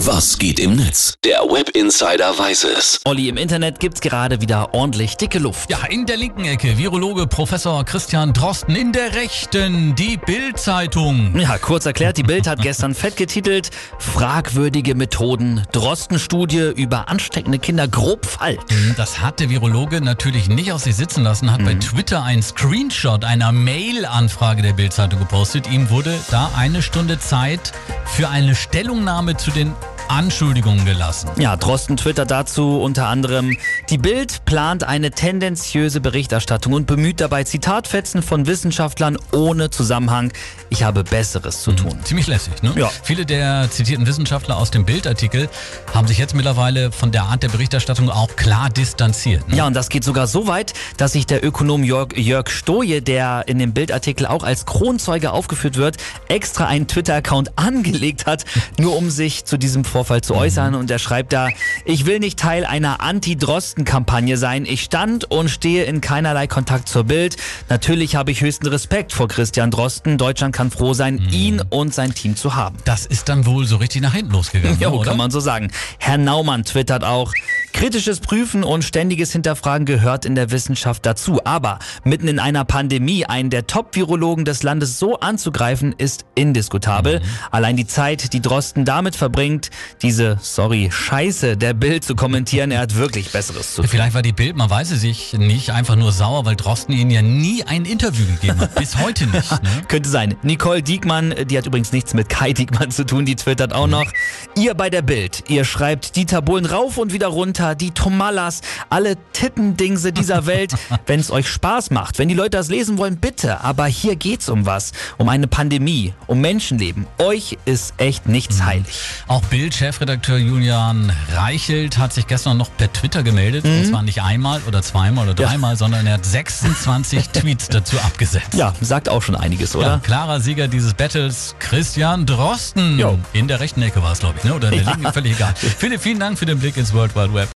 Was geht im Netz? Der Web Insider weiß es. Olli, im Internet gibt's gerade wieder ordentlich dicke Luft. Ja, in der linken Ecke Virologe Professor Christian Drosten, in der rechten die Bild-Zeitung. Ja, kurz erklärt, die Bild hat gestern fett getitelt, fragwürdige Methoden, Drosten-Studie über ansteckende Kinder grob falsch. Das hat der Virologe natürlich nicht auf sich sitzen lassen, hat bei Twitter einen Screenshot einer Mail-Anfrage der Bild-Zeitung gepostet. Ihm wurde da eine Stunde Zeit für eine Stellungnahme zu den Anschuldigungen gelassen. Ja, Drosten twittert dazu unter anderem, die Bild plant eine tendenziöse Berichterstattung und bemüht dabei Zitatfetzen von Wissenschaftlern ohne Zusammenhang. Ich habe Besseres zu tun. Ziemlich lässig, ne? Ja. Viele der zitierten Wissenschaftler aus dem Bildartikel haben sich jetzt mittlerweile von der Art der Berichterstattung auch klar distanziert. Ne? Ja, und das geht sogar so weit, dass sich der Ökonom Jörg, Jörg Stoje, der in dem Bildartikel auch als Kronzeuge aufgeführt wird, extra einen Twitter-Account angelegt hat, nur um sich zu diesem Vorfall zu äußern. Und er schreibt da, ich will nicht Teil einer Anti-Drosten-Kampagne sein. Ich stand und stehe in keinerlei Kontakt zur Bild. Natürlich habe ich höchsten Respekt vor Christian Drosten. Deutschland kann froh sein, ihn und sein Team zu haben. Das ist dann wohl so richtig nach hinten losgegangen, oder? kann man so sagen. Herr Naumann twittert auch, kritisches Prüfen und ständiges Hinterfragen gehört in der Wissenschaft dazu. Aber mitten in einer Pandemie einen der Top-Virologen des Landes so anzugreifen, ist indiskutabel. Allein die Zeit, die Drosten damit verbringt, diese, sorry, Scheiße der Bild zu kommentieren, er hat wirklich Besseres zu tun. Vielleicht war die Bild, man weiß es sich, nicht einfach nur sauer, weil Drosten ihnen ja nie ein Interview gegeben hat. Bis heute nicht. Ne? Könnte sein. Nicole Diekmann, die hat übrigens nichts mit Kai Diekmann zu tun, die twittert auch noch. Ihr bei der Bild, ihr schreibt Dieter Bohlen rauf und wieder runter, die Tomallas, alle Tippendingse dieser Welt, wenn es euch Spaß macht. Wenn die Leute das lesen wollen, bitte. Aber hier geht's um was. Um eine Pandemie, um Menschenleben. Euch ist echt nichts heilig. Auch Bild-Chefredakteur Julian Reichelt hat sich gestern noch per Twitter gemeldet. Mhm. Und zwar nicht einmal oder zweimal oder dreimal, sondern er hat 26 Tweets dazu abgesetzt. Ja, sagt auch schon einiges, oder? Ja, klarer Sieger dieses Battles, Christian Drosten. Jo. In der rechten Ecke war es, glaube ich, ne? oder in der linken, völlig egal. Philipp, vielen Dank für den Blick ins World Wide Web.